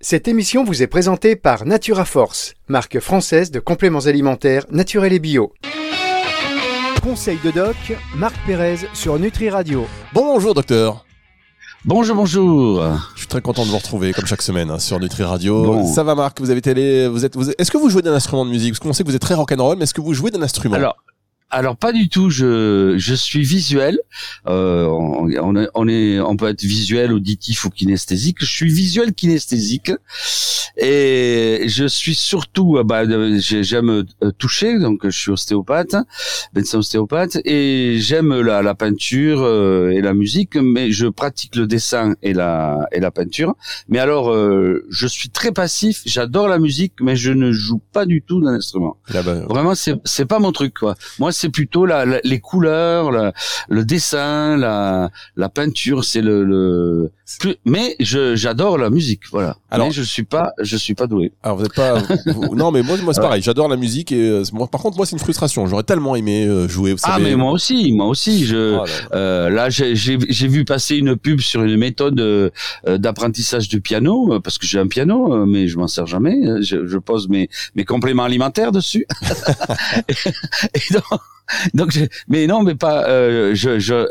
Cette émission vous est présentée par Natura Force, marque française de compléments alimentaires naturels et bio. Conseil de doc, Marc Pérez sur Nutri Radio. Bonjour docteur. Bonjour, bonjour. Je suis très content de vous retrouver comme chaque semaine hein, sur Nutri Radio. Bon. Ça va Marc, vous avez télé, vous êtes, vous est-ce que vous jouez d'un instrument de musique? Parce qu'on sait que vous êtes très rock'n'roll, mais est-ce que vous jouez d'un instrument? Alors, alors pas du tout. Je je suis visuel. Euh, on, est, on est on peut être visuel, auditif ou kinesthésique. Je suis visuel kinesthésique et je suis surtout euh, bah, euh, j'ai- j'aime euh, toucher donc je suis ostéopathe, médecin ostéopathe et j'aime la, la peinture et la musique, mais je pratique le dessin et la et la peinture. Mais alors euh, je suis très passif. J'adore la musique, mais je ne joue pas du tout d'un instrument. Là, bah, Vraiment, c'est c'est pas mon truc quoi. Moi, c'est plutôt la, la- les couleurs, la- le dessin, la la peinture. C'est le, le plus- mais je j'adore la musique, voilà. Alors- mais je suis pas je suis pas doué. Alors vous êtes pas. vous- non mais moi, moi c'est pareil. J'adore la musique et euh, moi, par contre moi c'est une frustration. J'aurais tellement aimé euh, jouer. Vous Ah savez. mais moi aussi, moi aussi. Je Oh là là. euh, là j'ai j'ai vu passer une pub sur une méthode euh, d'apprentissage du piano parce que j'ai un piano, mais je m'en sers jamais. Je, je pose mes mes compléments alimentaires dessus. et donc, donc j'ai- mais non, mais pas. euh, je je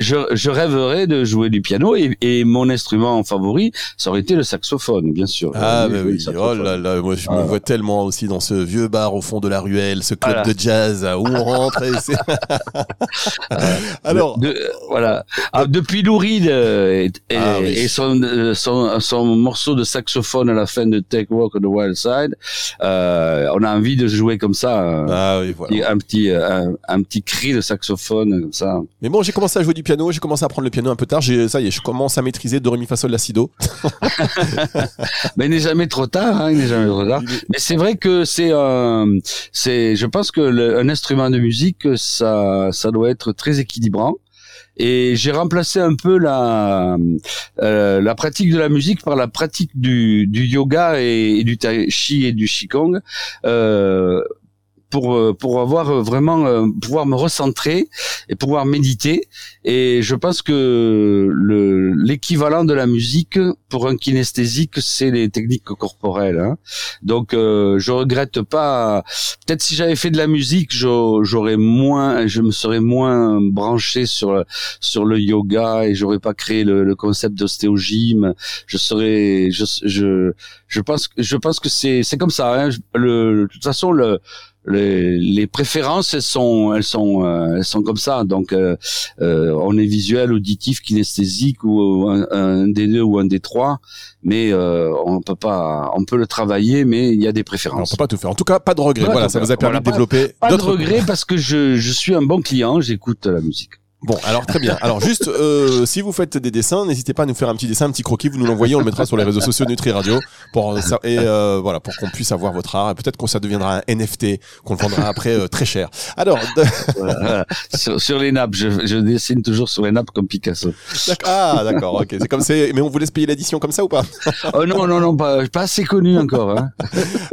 je, je rêverais de jouer du piano et, et mon instrument favori, ça aurait été le saxophone, bien sûr. Ah le oui, oh là là, moi je me vois tellement aussi dans ce vieux bar au fond de la ruelle, ce club Voilà. de jazz euh, où on rentre. et c'est- Alors, De- de- voilà. Ah, depuis Lou Reed euh, et, et- Ah oui. et son, euh, son son morceau de saxophone à la fin de Take Walk on the Wild Side, euh, on a envie de jouer comme ça. euh, ah oui voilà. Un petit un, un petit cri de saxophone comme ça. Mais bon, j'ai commencé à jouer du piano, j'ai commencé à apprendre le piano un peu tard. J'ai ça y est, je commence à maîtriser do ré mi fa sol la si do. Mais il n'est jamais trop tard, hein, il n'est jamais trop tard. Mais c'est vrai que c'est euh, c'est je pense que le- un instrument de musique ça ça doit être très équilibrant. Et j'ai remplacé un peu la euh, la pratique de la musique par la pratique du, du yoga et, et du tai chi et du qigong euh, pour euh, pour avoir vraiment euh, pouvoir me recentrer et pouvoir méditer et je pense que le l'équivalent de la musique pour un kinesthésique c'est les techniques corporelles hein. donc euh, je regrette pas peut-être si j'avais fait de la musique j'au- j'aurais moins je me serais moins branché sur sur le yoga et j'aurais pas créé le, le concept d'ostéogym je serais je je je pense je pense que c'est c'est comme ça hein. Le de toute façon le les, les préférences elles sont elles sont euh, elles sont comme ça. Donc euh, euh, on est visuel auditif kinesthésique ou un, un des deux ou un des trois. Mais euh, on peut pas on peut le travailler mais il y a des Alors, on préférences peut pas tout faire. En tout cas, pas de regret. Voilà, ça vous a permis voilà, de développer pas de d'autres regret parce que je je suis un bon client j'écoute la musique Bon, alors très bien. Alors juste, euh, si vous faites des dessins, n'hésitez pas à nous faire un petit dessin, un petit croquis. Vous nous l'envoyez, on le mettra sur les réseaux sociaux Nutri Radio pour euh, ça- et euh, voilà pour qu'on puisse avoir votre art. Et peut-être qu'on ça deviendra un NFT qu'on le vendra après euh, très cher. Alors, de- sur, sur les nappes je, je dessine toujours sur les nappes comme Picasso ah d'accord, ok. C'est comme c'est. Mais on vous laisse payer l'édition comme ça ou pas? Oh non non non pas pas assez connu encore hein.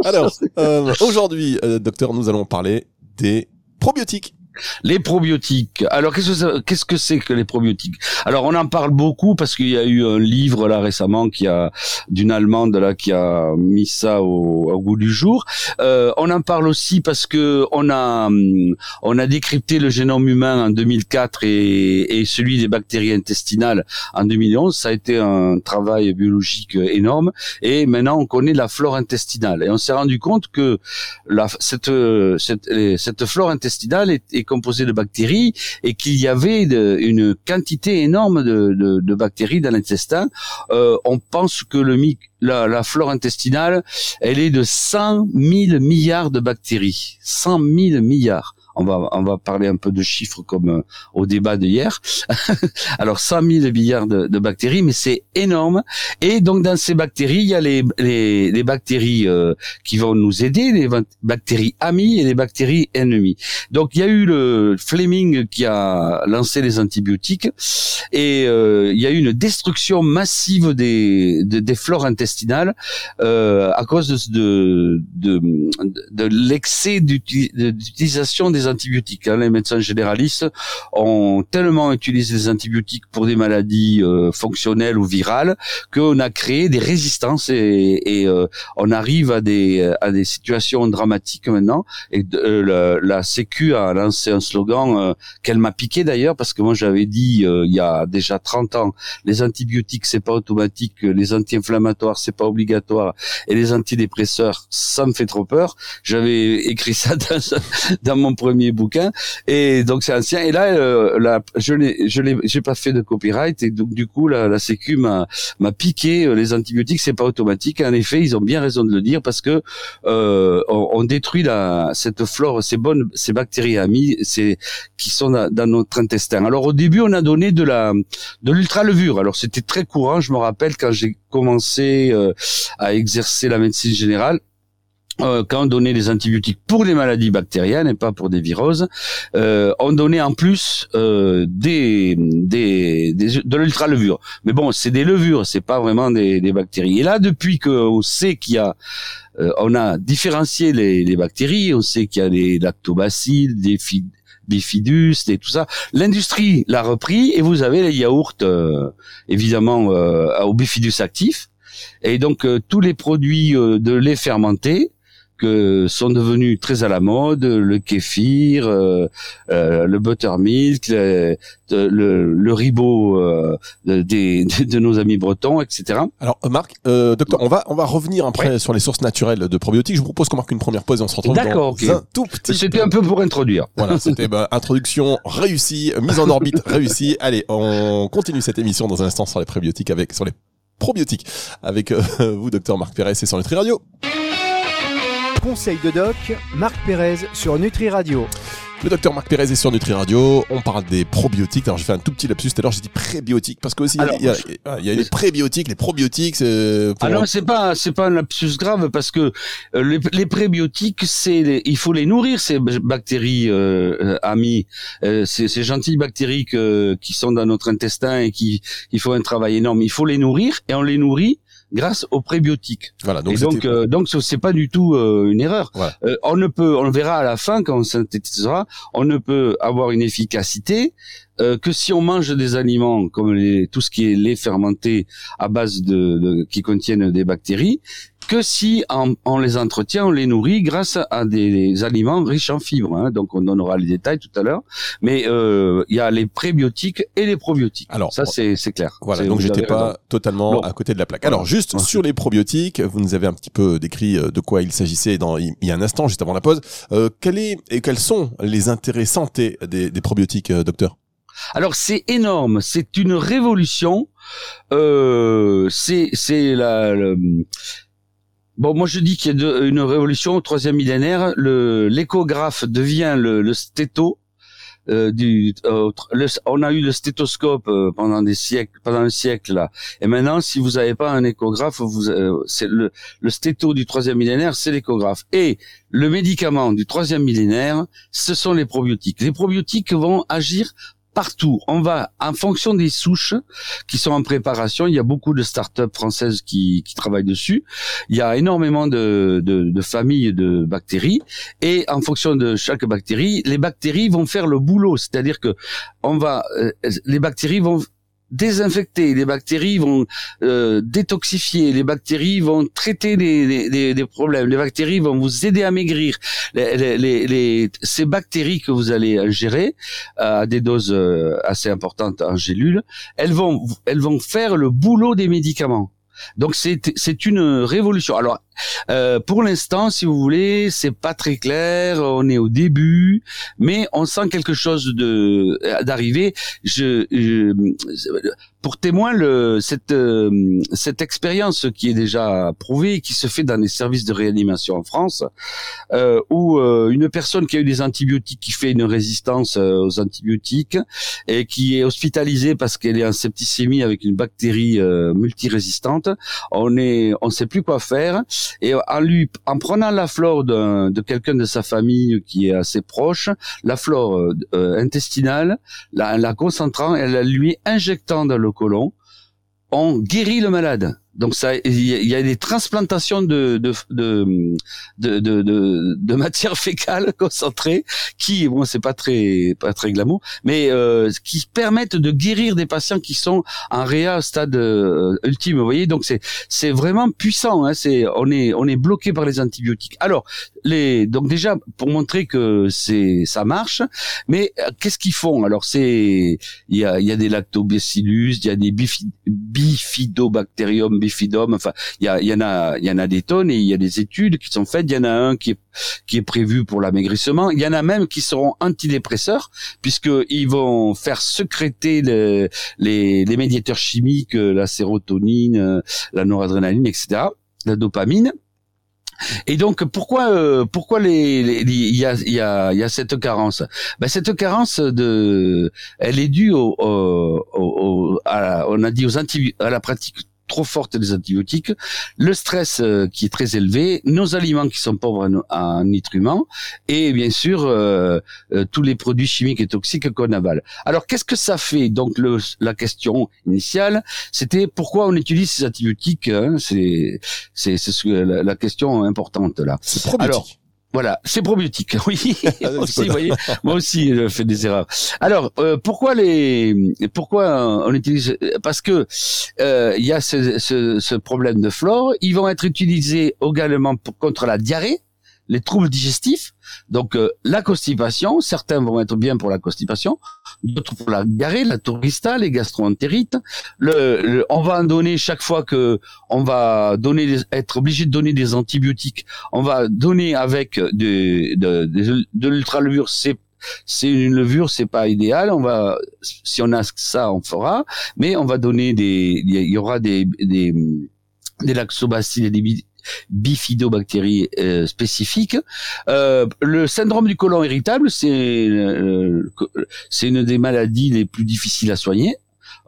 Alors, euh, aujourd'hui, euh, docteur, nous allons parler des probiotiques. Les probiotiques. Alors qu'est-ce que c'est que les probiotiques? Alors on en parle beaucoup parce qu'il y a eu un livre là récemment qui a d'une allemande là qui a mis ça au, au goût du jour. Euh, on en parle aussi parce que on a hum, on a décrypté le génome humain en 2004 et, et celui des bactéries intestinales en 2011. Ça a été un travail biologique énorme et maintenant on connaît la flore intestinale et on s'est rendu compte que la, cette, cette, cette flore intestinale est, est composée de bactéries et qu'il y avait une quantité énorme de, de, bactéries dans l'intestin. Euh, on pense que le, la, la flore intestinale, elle est de 100 000 milliards de bactéries. 100 000 milliards. On va, on va parler un peu de chiffres comme euh, au débat d'hier. Alors 100 000 milliards de, de bactéries, mais c'est énorme. Et donc dans ces bactéries, il y a les, les, les bactéries euh, qui vont nous aider, les bactéries amies et les bactéries ennemies. Donc il y a eu le Fleming qui a lancé les antibiotiques et euh, il y a eu une destruction massive des, de- des flores intestinales à cause de, de, de, de l'excès d'uti- de- d'utilisation des les antibiotiques. Hein. Les médecins généralistes ont tellement utilisé les antibiotiques pour des maladies euh, fonctionnelles ou virales qu'on a créé des résistances et, euh, on arrive à des à des situations dramatiques maintenant. Et euh, la, la, Sécu a lancé un slogan qu'elle m'a piqué d'ailleurs parce que moi j'avais dit il y a déjà 30 ans les antibiotiques c'est pas automatique, les anti-inflammatoires c'est pas obligatoire et les antidépresseurs ça me fait trop peur. J'avais écrit ça dans, dans, mon premier bouquin et donc c'est ancien. Et là, euh, là je n'ai, je l'ai, j'ai pas fait de copyright et donc du coup la, la Sécu m'a m'a piqué euh, les antibiotiques. C'est pas automatique. En effet, ils ont bien raison de le dire parce que euh, on, on, détruit la cette flore, ces bonnes, ces bactéries amies, c'est qui sont dans, dans, notre intestin. Alors au début, on a donné de la de l'ultra levure. Alors c'était très courant. Je me rappelle quand j'ai commencé euh, à exercer la médecine générale euh, quand on donnait des antibiotiques pour les maladies bactériennes et pas pour des viroses, euh, on donnait en plus euh, des, des, des, de l'ultra-levure. Mais bon, c'est des levures, c'est pas vraiment des, des, bactéries. Et là, depuis qu'on sait qu'il y a, euh, on a différencié les, les, bactéries, on sait qu'il y a des lactobacilles, des bifidus et tout ça. L'industrie l'a repris et vous avez les yaourts, euh, évidemment, euh, au bifidus actif. Et donc tous les produits de lait fermenté, que sont devenus très à la mode, le kéfir, euh, euh, le buttermilk, le, le, le ribot euh, des, de nos amis bretons, etc. Alors Marc, docteur, on va on va revenir après sur les sources naturelles de probiotiques. Je vous propose qu'on marque une première pause et on se retrouve dans okay. un tout petit. C'était un peu pour introduire. Voilà, c'était bah, introduction réussie, mise en orbite réussie. Allez, on continue cette émission dans un instant sur les probiotiques avec sur les probiotiques avec vous, docteur Marc Pérez, et sur Nutri Radio. Conseil de doc, Marc Pérez sur Nutri Radio. Le docteur Marc Pérez est sur Nutri Radio. On parle des probiotiques. Alors j'ai fait un tout petit lapsus tout à l'heure. J'ai dit prébiotiques parce que aussi il y, a, y a les prébiotiques, les probiotiques. Alors ah c'est pas c'est pas un lapsus grave parce que euh, les, les prébiotiques c'est il faut les nourrir ces bactéries euh, euh amies, euh, ces, ces, gentilles bactéries qui sont dans notre intestin et qui il faut un travail énorme. Il faut les nourrir et on les nourrit grâce aux prébiotiques. Voilà. Donc, et donc, euh, donc c'est pas du tout euh, une erreur. Euh, on ne peut, on le verra à la fin quand on synthétisera, on ne peut avoir une efficacité euh, que si on mange des aliments comme les, tout ce qui est lait fermenté à base de, de qui contiennent des bactéries, que si on, les entretient, on les nourrit grâce à des, aliments riches en fibres. Hein. Donc on donnera les détails tout à l'heure. Mais euh, il y a les prébiotiques et les probiotiques. Alors ça c'est clair. Voilà. Donc j'étais pas totalement à côté de la plaque. Alors juste sur les probiotiques, vous nous avez un petit peu décrit euh, de quoi il s'agissait dans il y a un instant juste avant la pause. Euh, quel est et quels sont les intérêts santé des, des probiotiques, euh, docteur? Alors c'est énorme, c'est une révolution. Euh, c'est c'est la, Bon, moi je dis qu'il y a une révolution au troisième millénaire. Le l'échographe devient le, le stéto. Euh, du, euh, on a eu le stéthoscope euh, pendant des siècles, pendant un siècle là. Et maintenant, si vous n'avez pas un échographe, vous, euh, c'est le, le stéto du troisième millénaire, c'est l'échographe. Et le médicament du troisième millénaire, ce sont les probiotiques. Les probiotiques vont agir partout. On va, en fonction des souches qui sont en préparation, il y a beaucoup de start-up françaises qui, travaillent dessus. Il y a énormément de, de, de, familles de bactéries et en fonction de chaque bactérie, les bactéries vont faire le boulot. C'est-à-dire que on va, euh, les bactéries vont désinfecter, les bactéries vont euh, détoxifier, les bactéries vont traiter des, problèmes, les bactéries vont vous aider à maigrir. Les, ces bactéries que vous allez ingérer à des doses euh, assez importantes en gélules, elles vont, elles vont faire le boulot des médicaments. Donc c'est c'est une révolution. Alors euh, pour l'instant, si vous voulez, c'est pas très clair. On est au début, mais on sent quelque chose de d'arriver. Je, je, pour témoin le, cette, euh, cette expérience qui est déjà prouvée, qui se fait dans les services de réanimation en France, euh, où euh, une personne qui a eu des antibiotiques, qui fait une résistance euh, aux antibiotiques et qui est hospitalisée parce qu'elle est en septicémie avec une bactérie multirésistante, on est, on sait plus quoi faire et en lui, en prenant la flore de, quelqu'un de sa famille qui est assez proche, la flore intestinale, la, la concentrant, elle la lui injectant dans le colon, on guérit le malade. Donc ça, il y, a des transplantations de de de de, de, de, de matière fécale concentrée qui, bon, c'est pas très pas très glamour, mais euh, qui permettent de guérir des patients qui sont en réa stade euh, ultime. Vous voyez, donc c'est c'est vraiment puissant. Hein, c'est on est on est bloqué par les antibiotiques. Alors les donc déjà pour montrer que c'est ça marche, mais euh, qu'est-ce qu'ils font? Alors c'est il y a il y a des lactobacillus, il y a des bifidobacterium Il y, en a, il y en a des tonnes et il y a des études qui sont faites. Il y en a un qui est qui est prévu pour l'amaigrissement. Il y en a même qui seront antidépresseurs puisqu'ils vont faire sécréter les, les médiateurs chimiques, la sérotonine, la noradrénaline, etc., la dopamine. Et donc pourquoi euh, pourquoi les il y a y a y a cette carence? Ben, cette carence de elle est due au, au, au à, on a dit aux à la pratique trop forte des antibiotiques, le stress euh, qui est très élevé, nos aliments qui sont pauvres en, nutriments et bien sûr euh, euh, tous les produits chimiques et toxiques qu'on avale. Alors qu'est-ce que ça fait? Donc le, la question initiale, c'était pourquoi on utilise ces antibiotiques hein? C'est c'est la, la, question importante là. C'est probiotique. Voilà, c'est probiotique. Oui, ah, aussi, voyez, moi aussi je fais des erreurs. Alors, euh, pourquoi les, pourquoi on utilise Parce que euh, il y a ce, ce, ce, problème de flore. Ils vont être utilisés également pour, contre la diarrhée les troubles digestifs. Donc euh, la constipation, certains vont être bien pour la constipation, d'autres pour la diarrhée, la tourista, les gastroentérites. Le, on va en donner chaque fois que on va donner, être obligé de donner des antibiotiques. On va donner avec de, de, de, de. C'est une levure, c'est pas idéal. On va, si on a ça, on fera. Mais on va donner des, il y aura des, des, des et des bifidobactéries euh, spécifiques. Euh, le syndrome du côlon irritable, c'est euh, c'est une des maladies les plus difficiles à soigner.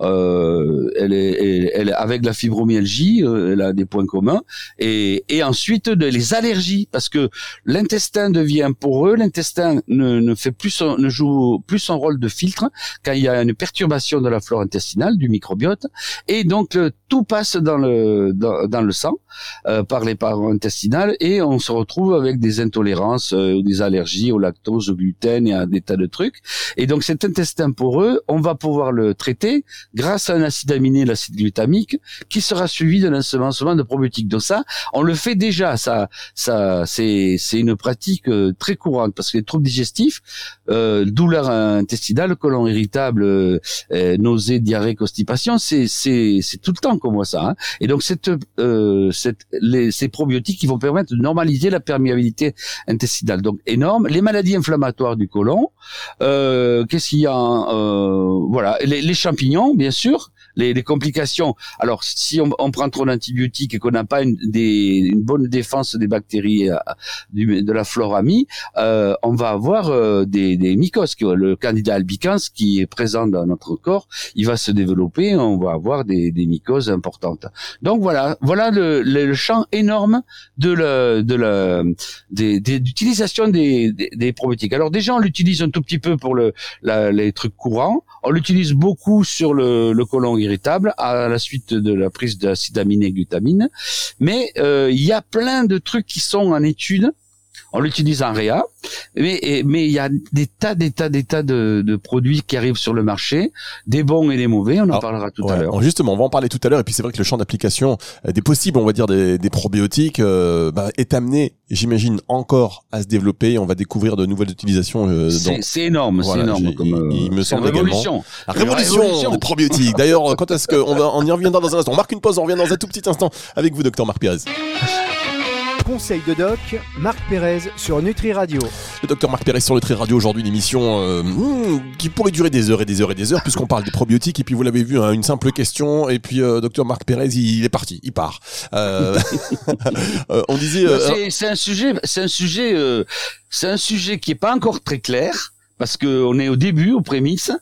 Euh, elle, est, elle, avec la fibromyalgie, euh, elle a des points communs, et, et ensuite les allergies, parce que l'intestin devient poreux, l'intestin ne, ne fait plus son, ne joue plus son rôle de filtre quand il y a une perturbation de la flore intestinale, du microbiote, et donc euh, tout passe dans le dans, le sang euh, par les parois intestinales, et on se retrouve avec des intolérances des allergies au lactose, au gluten et à des tas de trucs. Et donc cet intestin poreux, on va pouvoir le traiter grâce à un acide aminé, l'acide glutamique, qui sera suivi d'un ensemencement de probiotiques. Donc ça, on le fait déjà. Ça, ça, c'est c'est une pratique euh, très courante parce que les troubles digestifs, euh, douleur intestinale, colon irritable, euh, nausées, diarrhée, constipation, c'est c'est c'est tout le temps comme ça. Hein. Et donc cette euh, cette les, ces probiotiques qui vont permettre de normaliser la perméabilité intestinale. Donc énorme. Les maladies inflammatoires du côlon. Euh, Qu'est-ce qu'il y a euh, Voilà, les, les champignons bien sûr, les, complications. Alors, si on, prend trop d'antibiotiques et qu'on n'a pas une, une, bonne défense des bactéries euh, de la flore amie, euh, on va avoir euh, des, des mycoses. Le candidat albicans qui est présent dans notre corps, il va se développer, on va avoir des, des mycoses importantes. Donc voilà, voilà le, le champ énorme de la, de la, des, d'utilisation des, des, des, probiotiques. Alors déjà, on l'utilise un tout petit peu pour le, les trucs courants. On l'utilise beaucoup sur le, le côlon à la suite de la prise d'acide aminé glutamine. Mais euh, il y a plein de trucs qui sont en étude on l'utilise en réa, mais mais il y a des tas, des tas, des tas de, de, produits qui arrivent sur le marché, des bons et des mauvais. On en parlera tout à l'heure. Justement, on va en parler tout à l'heure. Et puis c'est vrai que le champ d'application euh, des possibles, on va dire des, des probiotiques, euh, bah, est amené, j'imagine, encore à se développer. On va découvrir de nouvelles utilisations. Euh, c'est énorme, c'est énorme. Comme, il, me semble révolution. La révolution, révolution des probiotiques. D'ailleurs, quand est-ce qu'on va, on y reviendra dans un instant. On marque une pause, on revient dans un tout petit instant avec vous, docteur Marc Pérez. Conseil de doc, Marc Pérez sur Nutri Radio. Le docteur Marc Pérez sur Nutri Radio, aujourd'hui une émission euh, hmm, qui pourrait durer des heures et des heures et des heures puisqu'on parle des probiotiques et puis vous l'avez vu, hein, une simple question et puis euh, docteur Marc Pérez il, est parti, il part. Euh, on disait... c'est un sujet, c'est un sujet, c'est un sujet qui est pas encore très clair parce que on est au début, aux prémices,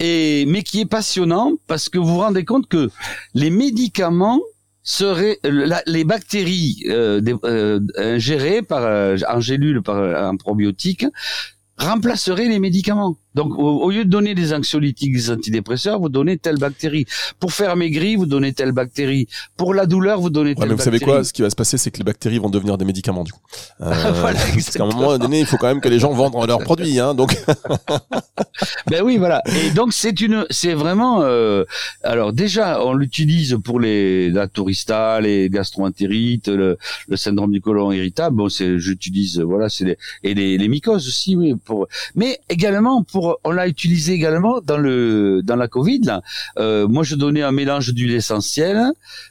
et mais qui est passionnant parce que vous vous rendez compte que les médicaments seraient les bactéries euh, euh, ingérées par euh, en gélule par un probiotique remplaceraient les médicaments. Donc, au, au, lieu de donner des anxiolytiques, des antidépresseurs, vous donnez telle bactérie. Pour faire maigrir, vous donnez telle bactérie. Pour la douleur, vous donnez telle Ouais, mais vous savez bactérie. quoi Ce qui va se passer, c'est que les bactéries vont devenir des médicaments du coup. Euh, Voilà, parce qu'à un moment donné, il faut quand même que les gens vendent leurs produits. Hein, donc, Ben oui, voilà. Et donc c'est une, c'est vraiment. euh, alors déjà, on l'utilise pour les la tourista, les gastroentérites, le, le syndrome du côlon irritable. Bon, c'est, j'utilise, voilà, c'est les, et les, les mycoses aussi, oui. Pour, mais également pour, on l'a utilisé également dans le dans la Covid. Euh, moi, je donnais un mélange d'huile essentielle.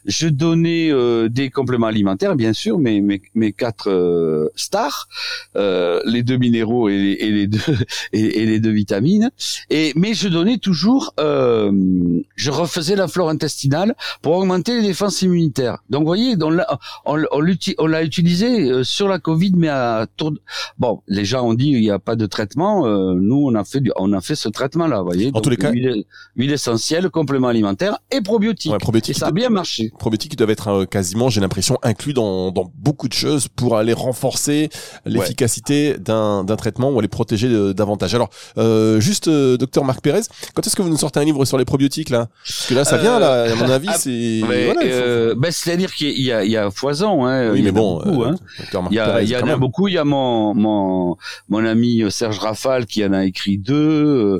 Je donnais euh, des compléments alimentaires, bien sûr, mes mes, quatre euh, stars, les deux minéraux et les, deux et, les deux vitamines. Et mais je donnais toujours, je refaisais la flore intestinale pour augmenter les défenses immunitaires. Donc vous voyez, on l'a on, l'a utilisé sur la Covid, mais à tour bon, les gens ont dit il n'y a pas de traitement. nous, on a fait du, on a fait ce traitement-là, vous voyez. En tous les cas- huile, huile essentielle, complément alimentaire et probiotiques. ouais, et probiotiques, ça a bien marché. probiotiques doivent être euh, quasiment, j'ai l'impression, inclus dans, dans beaucoup de choses pour aller renforcer l'efficacité d'un d'un traitement ou aller protéger euh, davantage. Alors, euh, juste, docteur Marc Pérez, quand est-ce que vous nous sortez un livre sur les probiotiques là? Parce que là, ça vient, là, à mon avis, ah, c'est. Voilà, faut- euh, ben, c'est-à-dire qu'il y a, il y a foison. Hein, oui, il y mais bon, beaucoup, hein. Il y, a, il y en a beaucoup. Il y a mon mon mon ami Serge Rafal qui en a écrit deux. Euh,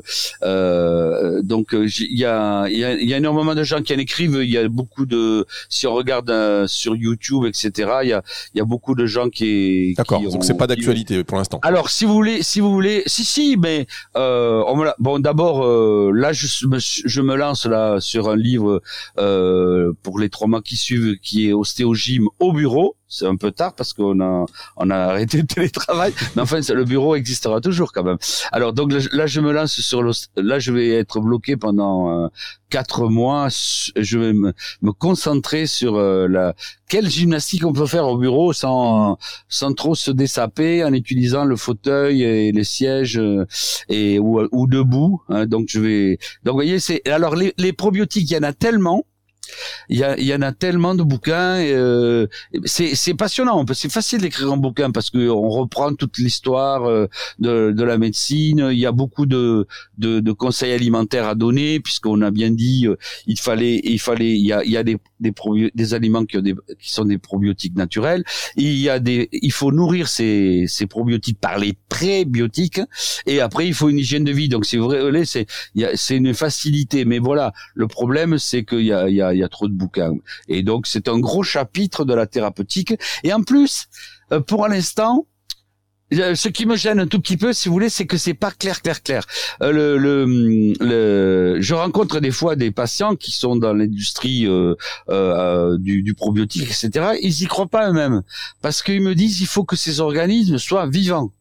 donc euh, il y a y a, y a énormément de gens qui en écrivent. Il y a beaucoup de si on regarde euh, sur YouTube etc. Il y a y a beaucoup de gens qui D'accord, donc c'est pas d'actualité pour l'instant. alors, si vous voulez, si vous voulez, si si, mais euh, on me l'a- bon, d'abord, euh, là, je me, je me lance là sur un livre euh, pour les trois mois qui suivent, qui est ostéogym au bureau. C'est un peu tard parce qu'on a on a arrêté le télétravail, mais enfin, le bureau existera toujours quand même. Alors donc là, je- me lance sur l'os- là, je vais être bloqué pendant euh, quatre mois. Je vais me, me concentrer sur euh, la quelle gymnastique on peut faire au bureau sans sans trop se dessaper en utilisant le fauteuil et les sièges euh, et ou, ou debout. hein. donc je vais. Donc vous voyez, c'est alors les, les probiotiques, il y en a tellement. Il y, a, il y en a tellement de bouquins. euh, c'est passionnant. C'est facile d'écrire un bouquin parce que on reprend toute l'histoire euh, de, de la médecine. Il y a beaucoup de, de, de conseils alimentaires à donner puisqu'on a bien dit euh, il fallait il fallait il y a, il y a des des, des aliments qui, ont des, qui sont des probiotiques naturels. Il y a des il faut nourrir ces, ces probiotiques par les prébiotiques et après il faut une hygiène de vie. Donc c'est vrai c'est c'est une facilité. Mais voilà le problème c'est qu'il y a il y a y a trop de bouquins et donc c'est un gros chapitre de la thérapeutique et en plus euh, pour l'instant euh, ce qui me gêne un tout petit peu, si vous voulez, c'est que c'est pas clair, clair, clair. Euh, le, le, le, je rencontre des fois des patients qui sont dans l'industrie euh, euh, du, du probiotique, etc. Ils y croient pas eux-mêmes parce qu'ils me disent il faut que ces organismes soient vivants.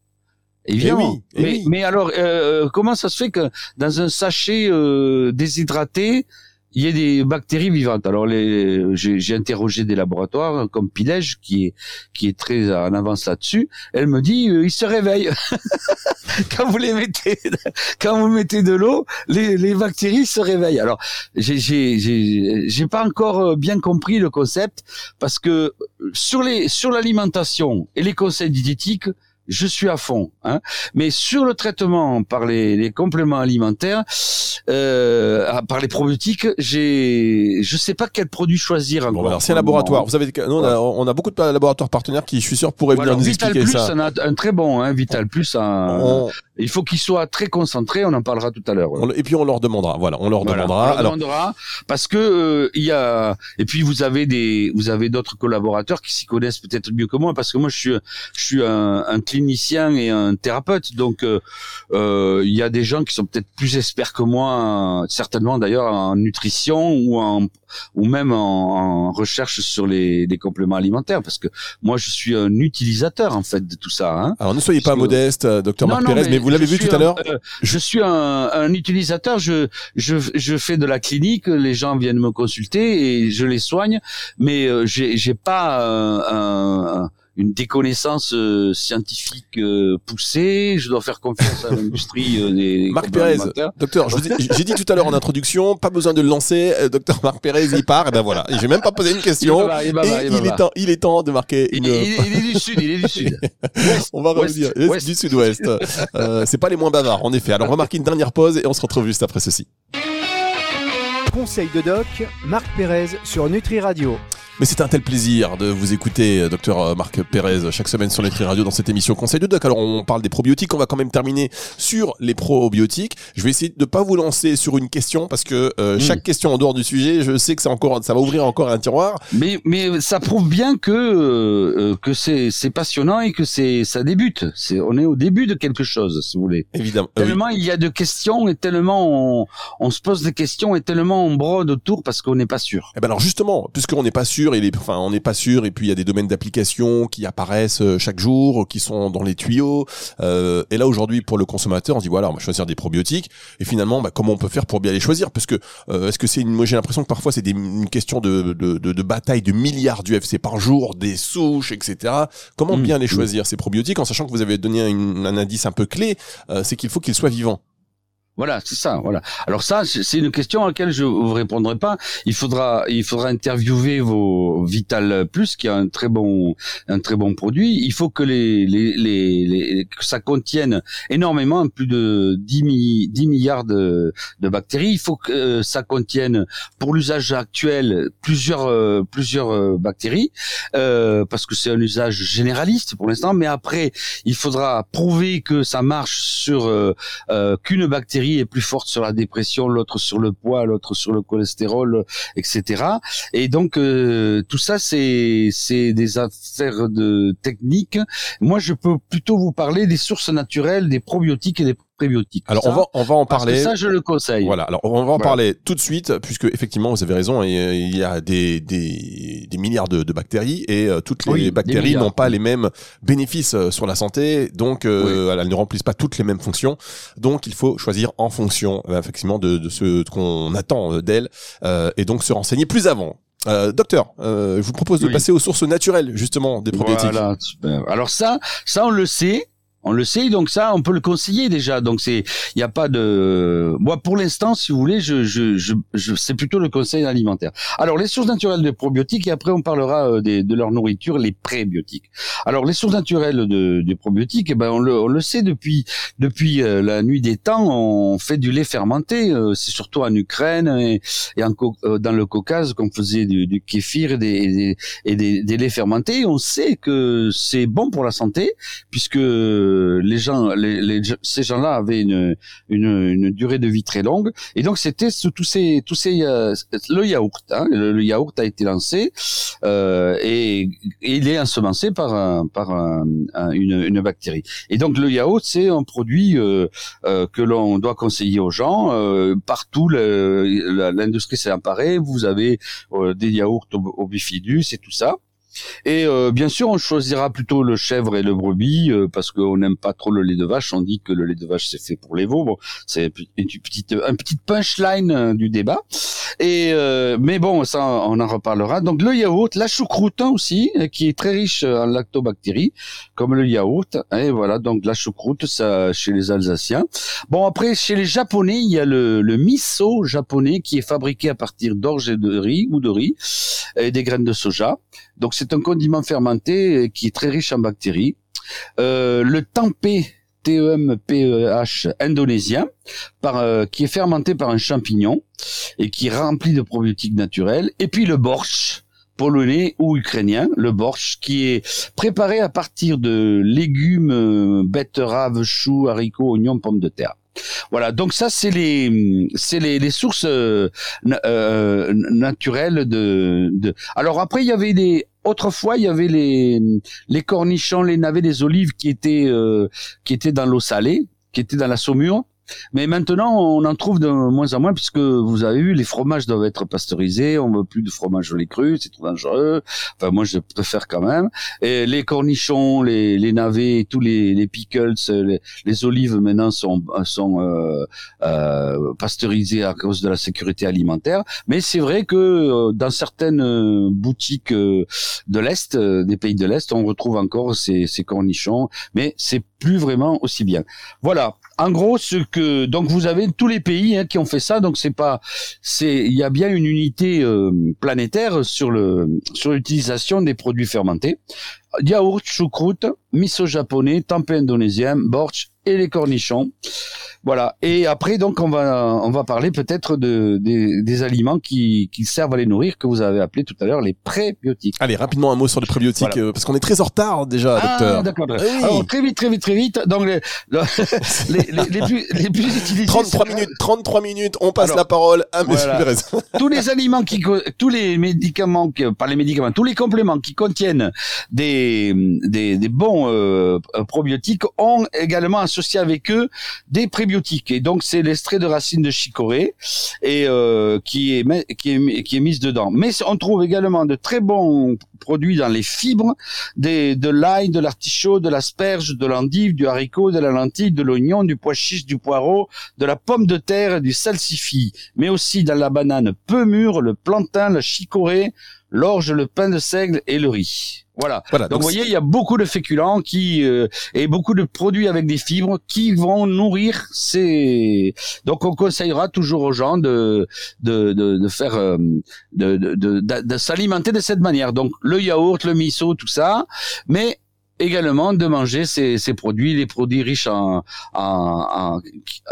Évidemment. oui, eh mais, oui. mais alors, euh, comment ça se fait que dans un sachet euh, déshydraté, il y ait des bactéries vivantes. Alors, les, j'ai, interrogé des laboratoires comme Pilège, qui est qui est très en avance là-dessus. Elle me dit, euh, ils se réveillent quand vous les mettez, quand vous mettez de l'eau, les, les bactéries se réveillent. Alors, j'ai j'ai j'ai pas encore bien compris le concept parce que sur les sur l'alimentation et les conseils diététiques, je suis à fond. Hein. Mais sur le traitement par les, les compléments alimentaires, euh, ah, par les probiotiques, j'ai, je sais pas quel produit choisir. Bon, alors, c'est un laboratoire. Vous avez, nous, on, a, on a beaucoup de laboratoires partenaires qui, je suis sûr, pourraient Voilà, venir nous Vital expliquer Plus, ça. on a un très bon, hein, Vital Plus. un- On- Il faut qu'il soit très concentré. On en parlera tout à l'heure. et puis on leur demandera. Voilà, on leur Voilà, demandera. on leur Alors, demandera parce que euh, il y a et puis vous avez des vous avez d'autres collaborateurs qui s'y connaissent peut-être mieux que moi parce que moi je suis je suis un, un clinicien et un thérapeute donc euh, euh, il y a des gens qui sont peut-être plus experts que moi certainement d'ailleurs en nutrition ou en ou même en, en recherche sur les, les compléments alimentaires parce que moi je suis un utilisateur en fait de tout ça hein. alors ne soyez pas que- modeste, euh, docteur Marc Pérez, mais, vous l'avez vu tout à l'heure. euh, je suis un, un utilisateur. Je, je, je fais de la clinique. Les gens viennent me consulter et je les soigne. Mais euh, j'ai, j'ai pas euh, un- une déconnaissance euh, scientifique euh, poussée. Je dois faire confiance à l'industrie euh, des. Marc Pérez, docteur, j'ai dit tout à l'heure en introduction, pas besoin de le lancer. docteur Marc Pérez, il part. Et ben voilà, j'ai même pas posé une question. Il, il, est temps, il est temps de marquer. Une... Il, est, du sud, il est du sud. on va revenir. Du sud-ouest. c'est pas les moins bavards, en effet. Alors on va marquer une dernière pause et on se retrouve juste après ceci. Conseil de doc, Marc Pérez sur Nutri Radio. Mais c'est un tel plaisir de vous écouter, euh, docteur euh, Marc Pérez, chaque semaine sur Nutri Radio dans cette émission Conseil de Doc. Alors, on parle des probiotiques, on va quand même terminer sur les probiotiques. Je vais essayer de pas vous lancer sur une question parce que euh, hmm. chaque question en dehors du sujet, je sais que c'est encore, ça va ouvrir encore un tiroir. Mais, mais ça prouve bien que, que c'est, c'est passionnant et que c'est, ça débute. C'est, on est au début de quelque chose, si vous voulez. Évidemment. Tellement il y a de questions et tellement on, on se pose des questions et tellement on brode autour parce qu'on n'est pas sûr. Eh ben alors justement, puisqu'on n'est pas sûr, enfin, on n'est pas sûr. Et puis il y a des domaines d'application qui apparaissent euh, chaque jour, qui sont dans les tuyaux. Euh, et là aujourd'hui, pour le consommateur, on se dit voilà, on va choisir des probiotiques. Et finalement, bah, comment on peut faire pour bien les choisir? Parce que euh, est-ce que c'est une, moi j'ai l'impression que parfois c'est une question de, de, de, bataille de milliards d'UFC par jour, des souches, etc. Comment mmh, bien les mmh. choisir ces probiotiques en sachant que vous avez donné un indice un peu clé, c'est qu'il faut qu'ils soient vivants. Voilà, c'est ça. Voilà. Alors ça, c'est une question à laquelle je vous répondrai pas. Il faudra, il faudra interviewer vos Vital Plus, qui a un très bon, un très bon produit. Il faut que les, les, les, que ça contienne énormément, plus de 10, 10 milliards de, bactéries. Il faut que euh, ça contienne, pour l'usage actuel, plusieurs, euh, plusieurs euh, bactéries, parce que c'est un usage généraliste pour l'instant. Mais après, il faudra prouver que ça marche sur qu'une bactérie est plus forte sur la dépression, l'autre sur le poids, l'autre sur le cholestérol, etc. Et donc euh, tout ça, c'est c'est des affaires de technique. Moi, je peux plutôt vous parler des sources naturelles, des probiotiques et des prébiotiques. Alors on va on va en parler. ça je le conseille. Voilà. Alors on va en parler tout de suite puisque effectivement vous avez raison il y a des des, des milliards de, de bactéries et euh, toutes les bactéries n'ont pas les mêmes bénéfices euh, sur la santé donc euh, elles ne remplissent pas toutes les mêmes fonctions donc il faut choisir en fonction effectivement de, de ce qu'on attend d'elles et donc se renseigner plus avant. docteur, je vous propose de passer aux sources naturelles justement des probiotiques. Voilà, Alors ça, ça on le sait. On le sait, donc ça, on peut le conseiller déjà. Donc c'est, il n'y a pas de. Moi, pour l'instant, si vous voulez, je, je, je, je c'est plutôt le conseil alimentaire. Alors les sources naturelles de probiotiques et après on parlera euh, de leur nourriture, les prébiotiques. Alors les sources naturelles de, probiotiques, eh ben on le, on le sait depuis depuis euh, la nuit des temps, on fait du lait fermenté. Euh, c'est surtout en Ukraine et, et dans le Caucase qu'on faisait du, du kéfir et des, et des, des laits fermentés. On sait que c'est bon pour la santé puisque les gens, les, ces gens-là avaient une, une, durée de vie très longue, et donc c'était tous ces, tous ces, euh, le yaourt, hein, le, yaourt a été lancé euh, et, il est ensemencé par par une, une, bactérie. Et donc le yaourt, c'est un produit euh, que l'on doit conseiller aux gens partout. L'industrie s'est emparée. Vous avez des yaourts au, au bifidus et tout ça. Et euh, bien sûr, on choisira plutôt le chèvre et le brebis euh, parce qu'on n'aime pas trop le lait de vache. On dit que le lait de vache c'est fait pour les veaux. Bon, c'est une petite, un petit punchline euh, du débat. Et mais bon, ça on en reparlera. Donc le yaourt, la choucroute hein, aussi, qui est très riche en lactobactéries, comme le yaourt. Et voilà, donc la choucroute, ça chez les Alsaciens. Bon après, chez les Japonais, il y a le, le miso japonais qui est fabriqué à partir d'orge et de riz ou de riz et des graines de soja. Donc c'est un condiment fermenté qui est très riche en bactéries. Euh, le tempeh TEMPEH indonésien, par, euh, qui est fermenté par un champignon et qui est rempli de probiotiques naturels. Et puis le borscht, polonais ou ukrainien, le borscht, qui est préparé à partir de légumes, betteraves, choux, haricots, oignons, pommes de terre. Voilà, donc ça c'est les c'est les, les sources euh, euh, naturelles de, de. Alors après il y avait des autrefois il y avait les les cornichons, les navets, les olives qui étaient euh, qui étaient dans l'eau salée, qui étaient dans la saumure. Mais maintenant, on en trouve de moins en moins puisque vous avez vu, les fromages doivent être pasteurisés. On veut plus de fromage au c'est trop dangereux. Enfin, moi, je préfère quand même. Et les cornichons, les, navets, tous les, les pickles, les, olives maintenant sont sont euh, euh, pasteurisés à cause de la sécurité alimentaire. Mais c'est vrai que euh, dans certaines boutiques de l'est, des pays de l'est, on retrouve encore ces, ces cornichons, mais c'est plus vraiment aussi bien. Voilà. En gros, ce que donc vous avez tous les pays hein, qui ont fait ça, donc c'est pas, c'est il y a bien une unité euh, planétaire sur le sur l'utilisation des produits fermentés. Yaourt, choucroute, miso japonais, tempeh indonésien, borch et les cornichons. Voilà. Et après, donc, on va on va parler peut-être de des, des, aliments qui, qui servent à les nourrir que vous avez appelé tout à l'heure les prébiotiques. Allez, rapidement un mot sur les prébiotiques euh, parce qu'on est très en retard déjà, ah, docteur. D'accord. Alors très vite, très vite, très vite. Donc les les, les, les, plus les plus utilisés. 33 minutes, 33 minutes. On passe la parole à Monsieur voilà. tous les aliments qui tous les médicaments, pas les médicaments, tous les compléments qui contiennent des des, des bons euh, probiotiques ont également associé avec eux des prébiotiques et donc c'est l'extrait de racine de chicorée et euh, qui est qui est qui est mise dedans. Mais on trouve également de très bons produits dans les fibres, des, de l'ail, de l'artichaut, de l'asperge, de l'endive, du haricot, de la lentille, de l'oignon, du pois chiche, du poireau, de la pomme de terre, du salsifis, mais aussi dans la banane peu mûre, le plantain, la chicorée, l'orge, le pain de seigle et le riz. Voilà. donc, vous voyez, il y a beaucoup de féculents qui euh, et beaucoup de produits avec des fibres qui vont nourrir ces. Donc on conseillera toujours aux gens de de de, de faire euh, de de, de, de s'alimenter de cette manière. Donc le yaourt, le miso, tout ça, mais également de manger ces, ces produits, les produits riches en, en,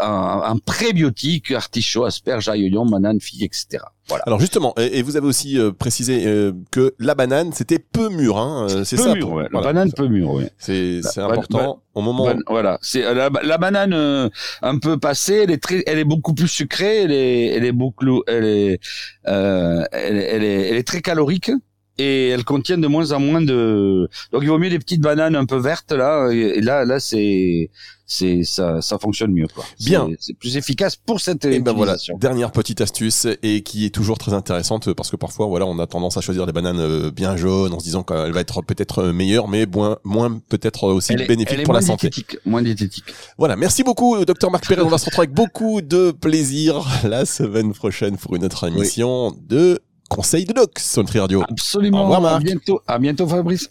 en, en prébiotiques, artichauts, asperges, ail, oignon, banane, figues, etc. Voilà. Alors justement, et, vous avez aussi euh, précisé euh, que la banane c'était peu mûr, hein, euh, c'est ça. Mûr, ouais. La banane peu mûre, oui. C'est important au moment. voilà, c'est la, la, banane un peu passée, elle est très, elle est beaucoup plus sucrée, elle est, elle est beaucoup, elle est, elle, elle, est, elle est très calorique et elles contiennent de moins en moins de donc il vaut mieux des petites bananes un peu vertes là et là là c'est c'est ça ça fonctionne mieux quoi. Bien. c'est plus efficace pour cette et ben voilà dernière petite astuce et qui est toujours très intéressante parce que parfois voilà on a tendance à choisir des bananes euh, bien jaunes en se disant qu'elle va être peut-être meilleure mais moins moins peut-être aussi bénéfique pour la santé. moins diététique. Voilà merci beaucoup docteur Marc Perret. On va se retrouver avec beaucoup de plaisir la semaine prochaine pour une autre émission de conseil de doc sur Nutri Radio. Absolument. Au revoir Marc. À bientôt, à bientôt Fabrice.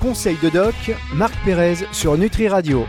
Conseil de doc, Marc Pérez sur Nutri Radio.